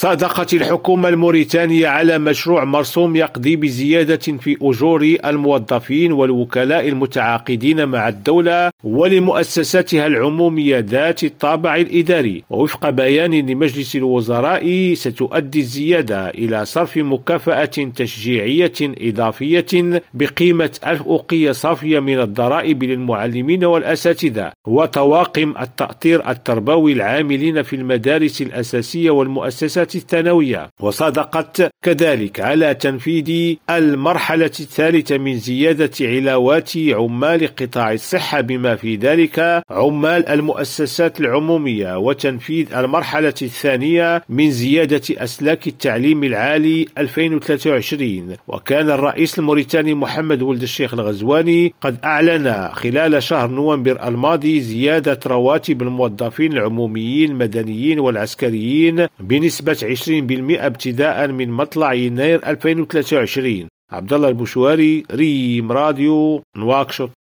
صادقت الحكومة الموريتانية على مشروع مرسوم يقضي بزيادة في أجور الموظفين والوكلاء المتعاقدين مع الدولة ولمؤسساتها العمومية ذات الطابع الإداري. ووفق بيان لمجلس الوزراء ستؤدي الزيادة إلى صرف مكافأة تشجيعية إضافية بقيمة ألف أوقية صافية من الضرائب للمعلمين والأساتذة وطواقم التأطير التربوي العاملين في المدارس الأساسية والمؤسسات الثانوية. وصادقت كذلك على تنفيذ المرحلة الثالثة من زيادة علاوات عمال قطاع الصحة بما في ذلك عمال المؤسسات العمومية وتنفيذ المرحلة الثانية من زيادة أسلاك التعليم العالي 2023 وكان الرئيس الموريتاني محمد ولد الشيخ الغزواني قد أعلن خلال شهر نوفمبر الماضي زيادة رواتب الموظفين العموميين المدنيين والعسكريين بنسبة 20% ابتداء من مطلع يناير 2023 عبد الله البشواري ريم راديو نواكشوط.